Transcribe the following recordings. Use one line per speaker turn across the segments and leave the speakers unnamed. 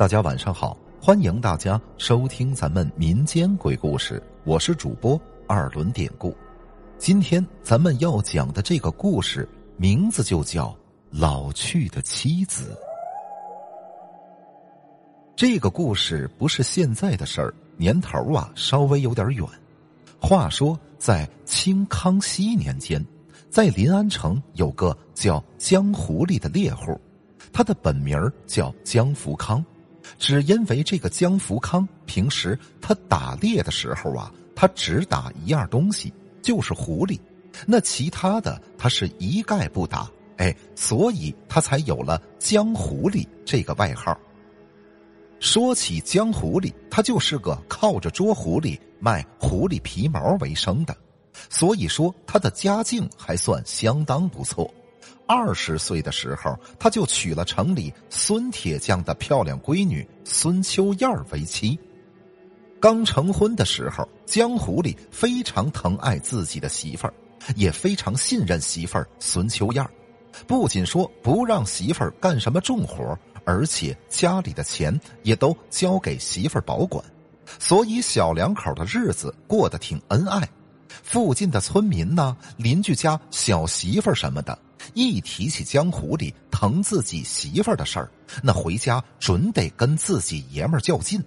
大家晚上好，欢迎大家收听咱们民间鬼故事，我是主播二轮典故。今天咱们要讲的这个故事名字就叫《老去的妻子》。这个故事不是现在的事儿，年头啊稍微有点远。话说在清康熙年间，在临安城有个叫江狐狸的猎户，他的本名叫江福康。只因为这个江福康平时他打猎的时候啊，他只打一样东西，就是狐狸，那其他的他是一概不打，哎，所以他才有了江狐狸这个外号。说起江狐狸，他就是个靠着捉狐狸、卖狐狸皮毛为生的，所以说他的家境还算相当不错。二十岁的时候，他就娶了城里孙铁匠的漂亮闺女孙秋燕为妻。刚成婚的时候，江湖里非常疼爱自己的媳妇儿，也非常信任媳妇儿孙秋燕。不仅说不让媳妇儿干什么重活，而且家里的钱也都交给媳妇儿保管，所以小两口的日子过得挺恩爱。附近的村民呢，邻居家小媳妇儿什么的。一提起江湖里疼自己媳妇儿的事儿，那回家准得跟自己爷们儿较劲。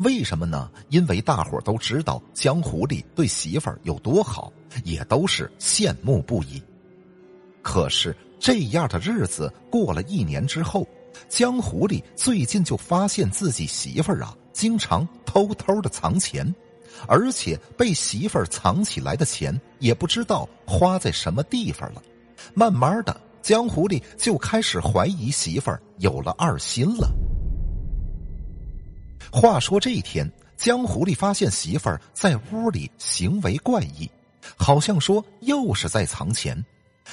为什么呢？因为大伙儿都知道江湖里对媳妇儿有多好，也都是羡慕不已。可是这样的日子过了一年之后，江湖里最近就发现自己媳妇儿啊，经常偷偷的藏钱，而且被媳妇儿藏起来的钱也不知道花在什么地方了。慢慢的，江湖里就开始怀疑媳妇儿有了二心了。话说这一天，江湖里发现媳妇儿在屋里行为怪异，好像说又是在藏钱。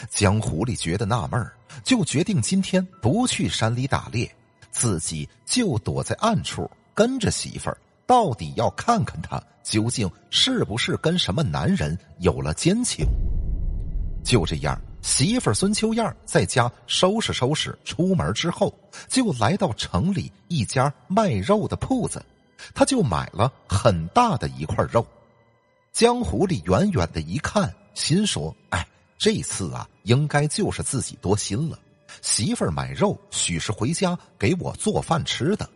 江湖里觉得纳闷儿，就决定今天不去山里打猎，自己就躲在暗处跟着媳妇儿，到底要看看她究竟是不是跟什么男人有了奸情。就这样。媳妇孙秋燕在家收拾收拾，出门之后就来到城里一家卖肉的铺子，他就买了很大的一块肉。江湖里远远的一看，心说：“哎，这次啊，应该就是自己多心了。媳妇买肉，许是回家给我做饭吃的。”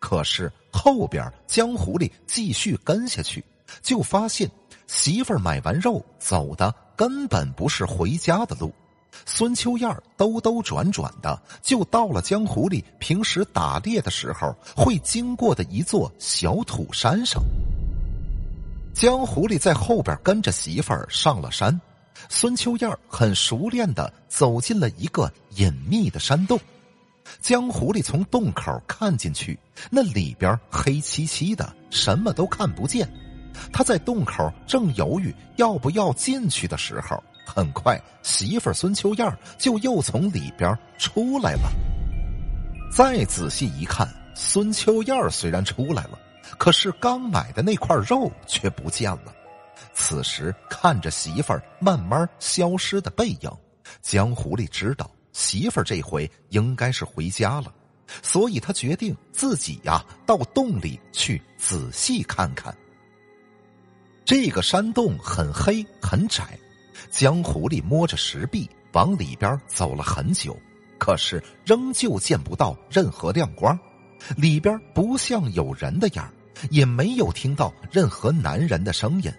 可是后边江湖里继续跟下去，就发现媳妇买完肉走的。根本不是回家的路，孙秋燕兜兜转转的就到了江湖里平时打猎的时候会经过的一座小土山上。江湖里在后边跟着媳妇儿上了山，孙秋燕很熟练的走进了一个隐秘的山洞。江湖里从洞口看进去，那里边黑漆漆的，什么都看不见。他在洞口正犹豫要不要进去的时候，很快媳妇孙秋燕就又从里边出来了。再仔细一看，孙秋燕虽然出来了，可是刚买的那块肉却不见了。此时看着媳妇儿慢慢消失的背影，江湖里知道媳妇儿这回应该是回家了，所以他决定自己呀到洞里去仔细看看。这个山洞很黑很窄，江湖里摸着石壁往里边走了很久，可是仍旧见不到任何亮光，里边不像有人的样也没有听到任何男人的声音，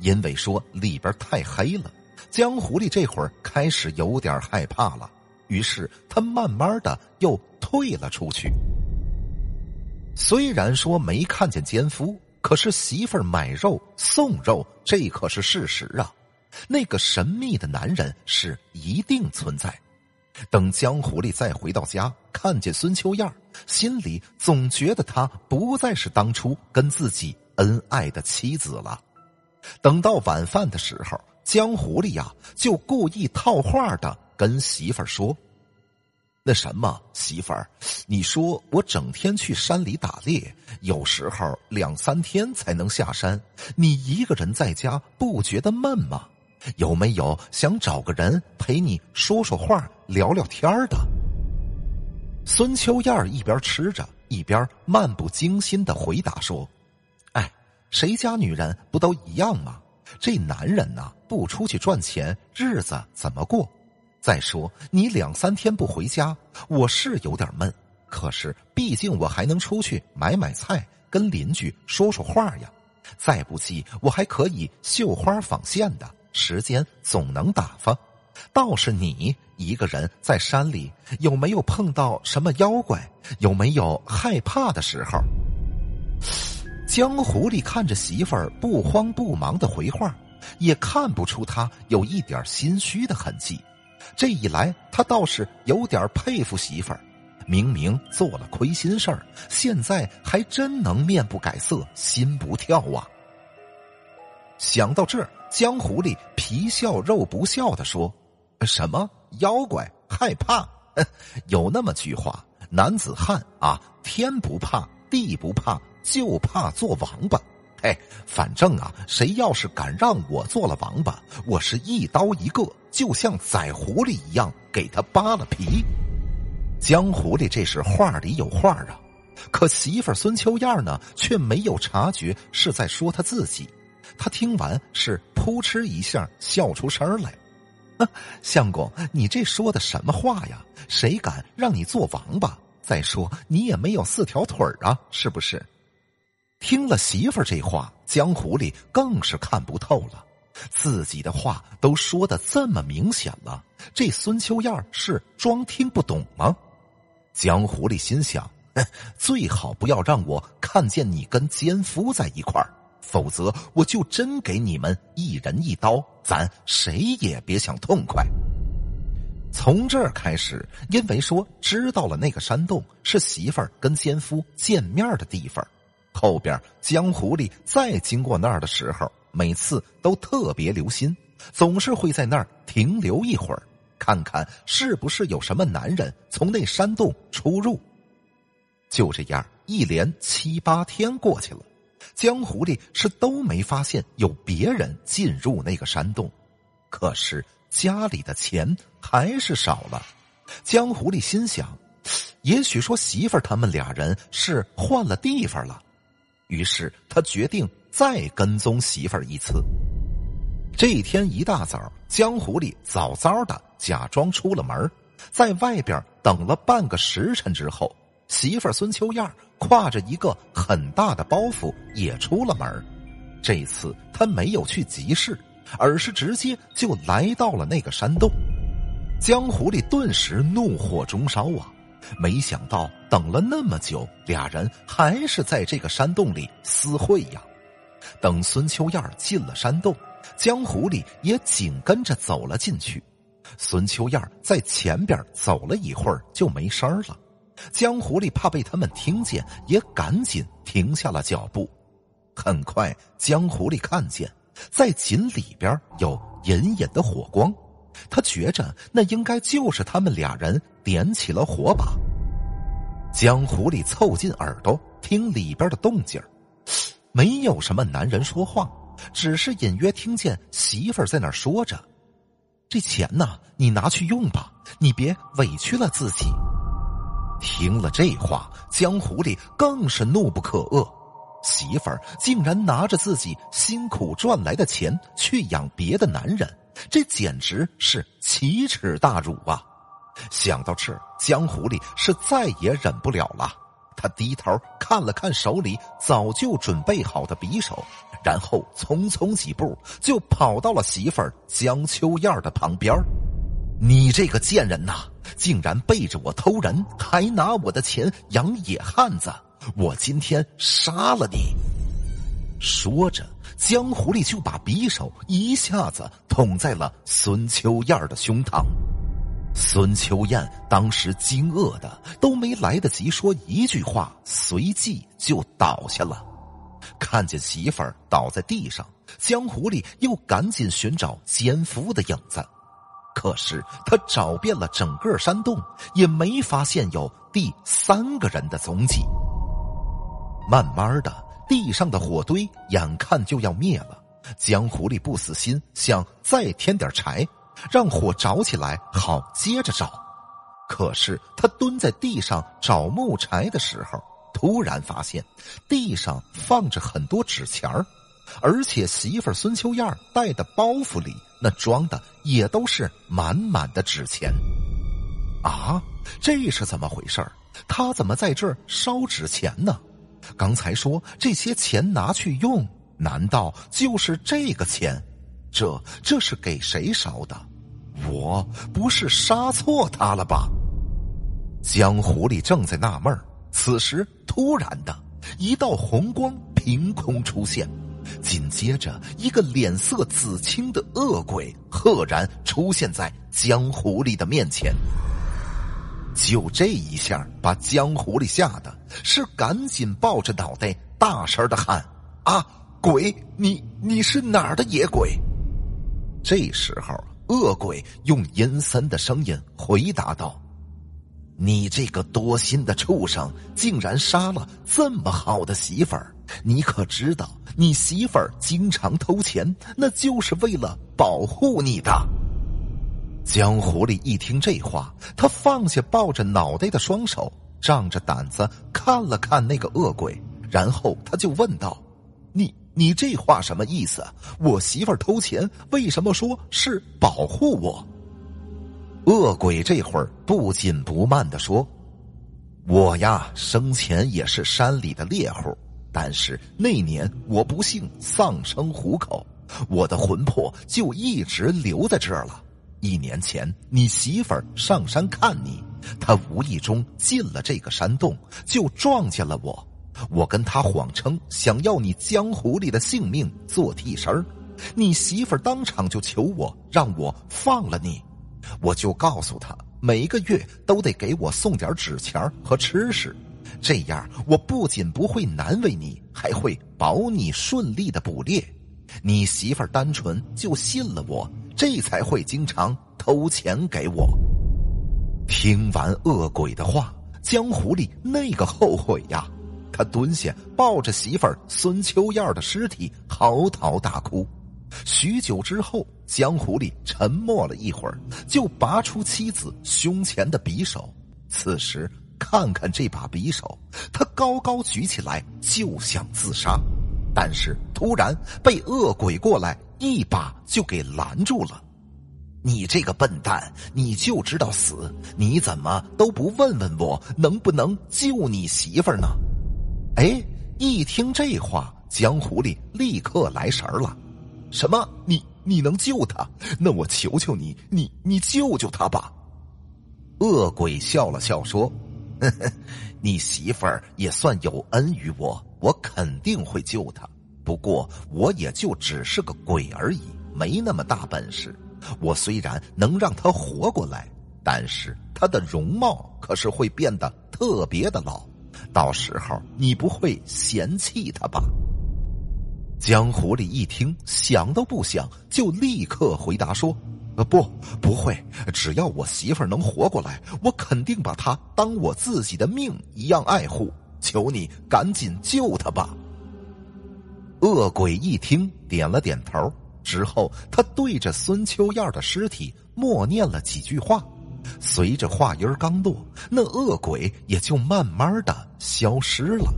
因为说里边太黑了，江湖里这会儿开始有点害怕了，于是他慢慢的又退了出去。虽然说没看见奸夫。可是媳妇儿买肉送肉，这可是事实啊！那个神秘的男人是一定存在。等江湖里再回到家，看见孙秋燕，心里总觉得她不再是当初跟自己恩爱的妻子了。等到晚饭的时候，江湖里呀就故意套话的跟媳妇儿说。那什么，媳妇儿，你说我整天去山里打猎，有时候两三天才能下山，你一个人在家不觉得闷吗？有没有想找个人陪你说说话、聊聊天的？孙秋燕一边吃着，一边漫不经心的回答说：“哎，谁家女人不都一样吗？这男人呐，不出去赚钱，日子怎么过？再说你两三天不回家，我是有点闷。可是毕竟我还能出去买买菜，跟邻居说说话呀。再不济，我还可以绣花纺线的，时间总能打发。倒是你一个人在山里，有没有碰到什么妖怪？有没有害怕的时候？江狐狸看着媳妇儿不慌不忙的回话，也看不出他有一点心虚的痕迹。这一来，他倒是有点佩服媳妇儿。明明做了亏心事儿，现在还真能面不改色心不跳啊！想到这儿，江狐狸皮笑肉不笑的说：“什么妖怪害怕？有那么句话，男子汉啊，天不怕地不怕，就怕做王八。哎，反正啊，谁要是敢让我做了王八，我是一刀一个，就像宰狐狸一样，给他扒了皮。”江狐狸这是话里有话啊，可媳妇孙秋燕呢，却没有察觉是在说他自己。他听完是扑哧一下笑出声来：“相公，你这说的什么话呀？谁敢让你做王八？再说你也没有四条腿啊，是不是？”听了媳妇这话，江狐狸更是看不透了。自己的话都说的这么明显了，这孙秋燕是装听不懂吗？江狐狸心想：“最好不要让我看见你跟奸夫在一块儿，否则我就真给你们一人一刀，咱谁也别想痛快。”从这儿开始，因为说知道了那个山洞是媳妇儿跟奸夫见面的地方，后边江狐狸再经过那儿的时候，每次都特别留心，总是会在那儿停留一会儿。看看是不是有什么男人从那山洞出入。就这样，一连七八天过去了，江狐狸是都没发现有别人进入那个山洞。可是家里的钱还是少了。江狐狸心想，也许说媳妇儿他们俩人是换了地方了。于是他决定再跟踪媳妇儿一次。这一天一大早，江狐狸早早的假装出了门，在外边等了半个时辰之后，媳妇孙秋燕挎着一个很大的包袱也出了门。这次他没有去集市，而是直接就来到了那个山洞。江狐狸顿时怒火中烧啊！没想到等了那么久，俩人还是在这个山洞里私会呀。等孙秋燕进了山洞。江狐狸也紧跟着走了进去，孙秋燕在前边走了一会儿就没声了。江狐狸怕被他们听见，也赶紧停下了脚步。很快，江狐狸看见在井里边有隐隐的火光，他觉着那应该就是他们俩人点起了火把。江湖里凑近耳朵听里边的动静没有什么男人说话。只是隐约听见媳妇儿在那儿说着：“这钱呢，你拿去用吧，你别委屈了自己。”听了这话，江湖里更是怒不可遏，媳妇儿竟然拿着自己辛苦赚来的钱去养别的男人，这简直是奇耻大辱啊！想到这儿，江狐狸是再也忍不了了。他低头看了看手里早就准备好的匕首，然后匆匆几步就跑到了媳妇儿江秋燕的旁边。你这个贱人呐，竟然背着我偷人，还拿我的钱养野汉子！我今天杀了你！说着，江狐狸就把匕首一下子捅在了孙秋燕的胸膛。孙秋燕当时惊愕的都没来得及说一句话，随即就倒下了。看见媳妇儿倒在地上，江狐狸又赶紧寻找奸夫的影子。可是他找遍了整个山洞，也没发现有第三个人的踪迹。慢慢的，地上的火堆眼看就要灭了，江狐狸不死心，想再添点柴。让火着起来，好接着找。可是他蹲在地上找木柴的时候，突然发现地上放着很多纸钱儿，而且媳妇孙秋燕带的包袱里那装的也都是满满的纸钱。啊，这是怎么回事儿？他怎么在这儿烧纸钱呢？刚才说这些钱拿去用，难道就是这个钱？这这是给谁烧的？我不是杀错他了吧？江湖里正在纳闷，此时突然的一道红光凭空出现，紧接着一个脸色紫青的恶鬼赫然出现在江湖里的面前。就这一下，把江湖里吓得是赶紧抱着脑袋，大声的喊：“啊，鬼！你你是哪儿的野鬼？”这时候，恶鬼用阴森的声音回答道：“你这个多心的畜生，竟然杀了这么好的媳妇儿！你可知道，你媳妇儿经常偷钱，那就是为了保护你的。”江狐狸一听这话，他放下抱着脑袋的双手，仗着胆子看了看那个恶鬼，然后他就问道：“你你这话什么意思？我媳妇儿偷钱，为什么说是保护我？”恶鬼这会儿不紧不慢的说：“我呀，生前也是山里的猎户，但是那年我不幸丧生虎口，我的魂魄就一直留在这儿了。”一年前，你媳妇儿上山看你，她无意中进了这个山洞，就撞见了我。我跟她谎称想要你江湖里的性命做替身，你媳妇儿当场就求我让我放了你。我就告诉她，每个月都得给我送点纸钱和吃食，这样我不仅不会难为你，还会保你顺利的捕猎。你媳妇儿单纯就信了我。这才会经常偷钱给我。听完恶鬼的话，江湖里那个后悔呀！他蹲下，抱着媳妇儿孙秋燕的尸体，嚎啕大哭。许久之后，江湖里沉默了一会儿，就拔出妻子胸前的匕首。此时，看看这把匕首，他高高举起来就想自杀，但是突然被恶鬼过来。一把就给拦住了，你这个笨蛋，你就知道死，你怎么都不问问我能不能救你媳妇儿呢？哎，一听这话，江湖里立刻来神儿了。什么？你你能救他？那我求求你，你你救救他吧。恶鬼笑了笑说：“呵 呵你媳妇儿也算有恩于我，我肯定会救她。”不过，我也就只是个鬼而已，没那么大本事。我虽然能让他活过来，但是他的容貌可是会变得特别的老。到时候你不会嫌弃他吧？江湖里一听，想都不想，就立刻回答说：“呃，不，不会。只要我媳妇儿能活过来，我肯定把她当我自己的命一样爱护。求你赶紧救她吧。”恶鬼一听，点了点头，之后他对着孙秋燕的尸体默念了几句话，随着话音刚落，那恶鬼也就慢慢的消失了。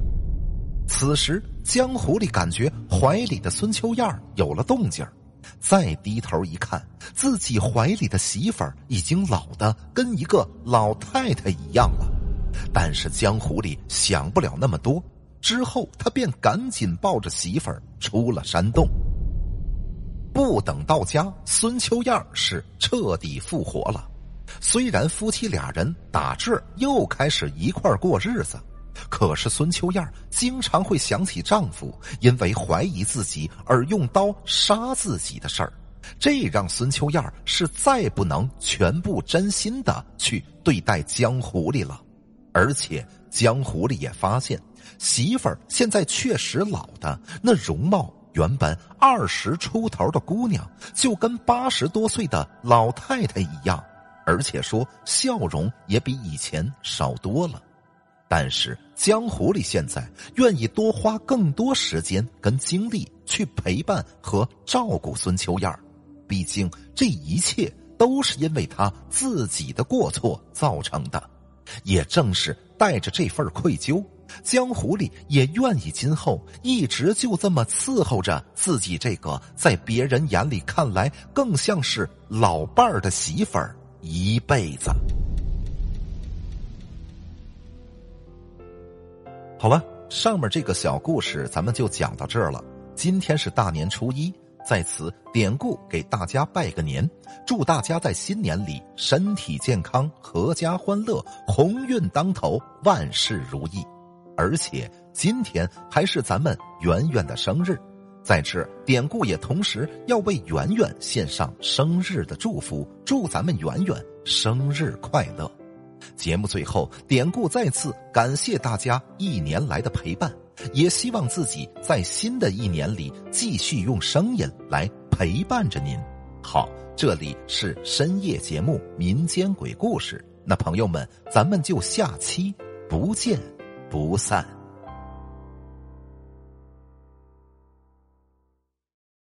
此时，江湖里感觉怀里的孙秋燕有了动静再低头一看，自己怀里的媳妇儿已经老的跟一个老太太一样了。但是江湖里想不了那么多。之后，他便赶紧抱着媳妇儿出了山洞。不等到家，孙秋燕是彻底复活了。虽然夫妻俩人打这又开始一块儿过日子，可是孙秋燕经常会想起丈夫因为怀疑自己而用刀杀自己的事儿，这让孙秋燕是再不能全部真心的去对待江狐狸了。而且江狐狸也发现。媳妇儿现在确实老的，那容貌原本二十出头的姑娘，就跟八十多岁的老太太一样，而且说笑容也比以前少多了。但是江湖里现在愿意多花更多时间跟精力去陪伴和照顾孙秋燕毕竟这一切都是因为他自己的过错造成的，也正是带着这份愧疚。江湖里也愿意今后一直就这么伺候着自己这个在别人眼里看来更像是老伴儿的媳妇儿一辈子。好了，上面这个小故事咱们就讲到这儿了。今天是大年初一，在此典故给大家拜个年，祝大家在新年里身体健康、阖家欢乐、鸿运当头、万事如意。而且今天还是咱们圆圆的生日，在这典故也同时要为圆圆献上生日的祝福，祝咱们圆圆生日快乐。节目最后，典故再次感谢大家一年来的陪伴，也希望自己在新的一年里继续用声音来陪伴着您。好，这里是深夜节目《民间鬼故事》，那朋友们，咱们就下期不见不散。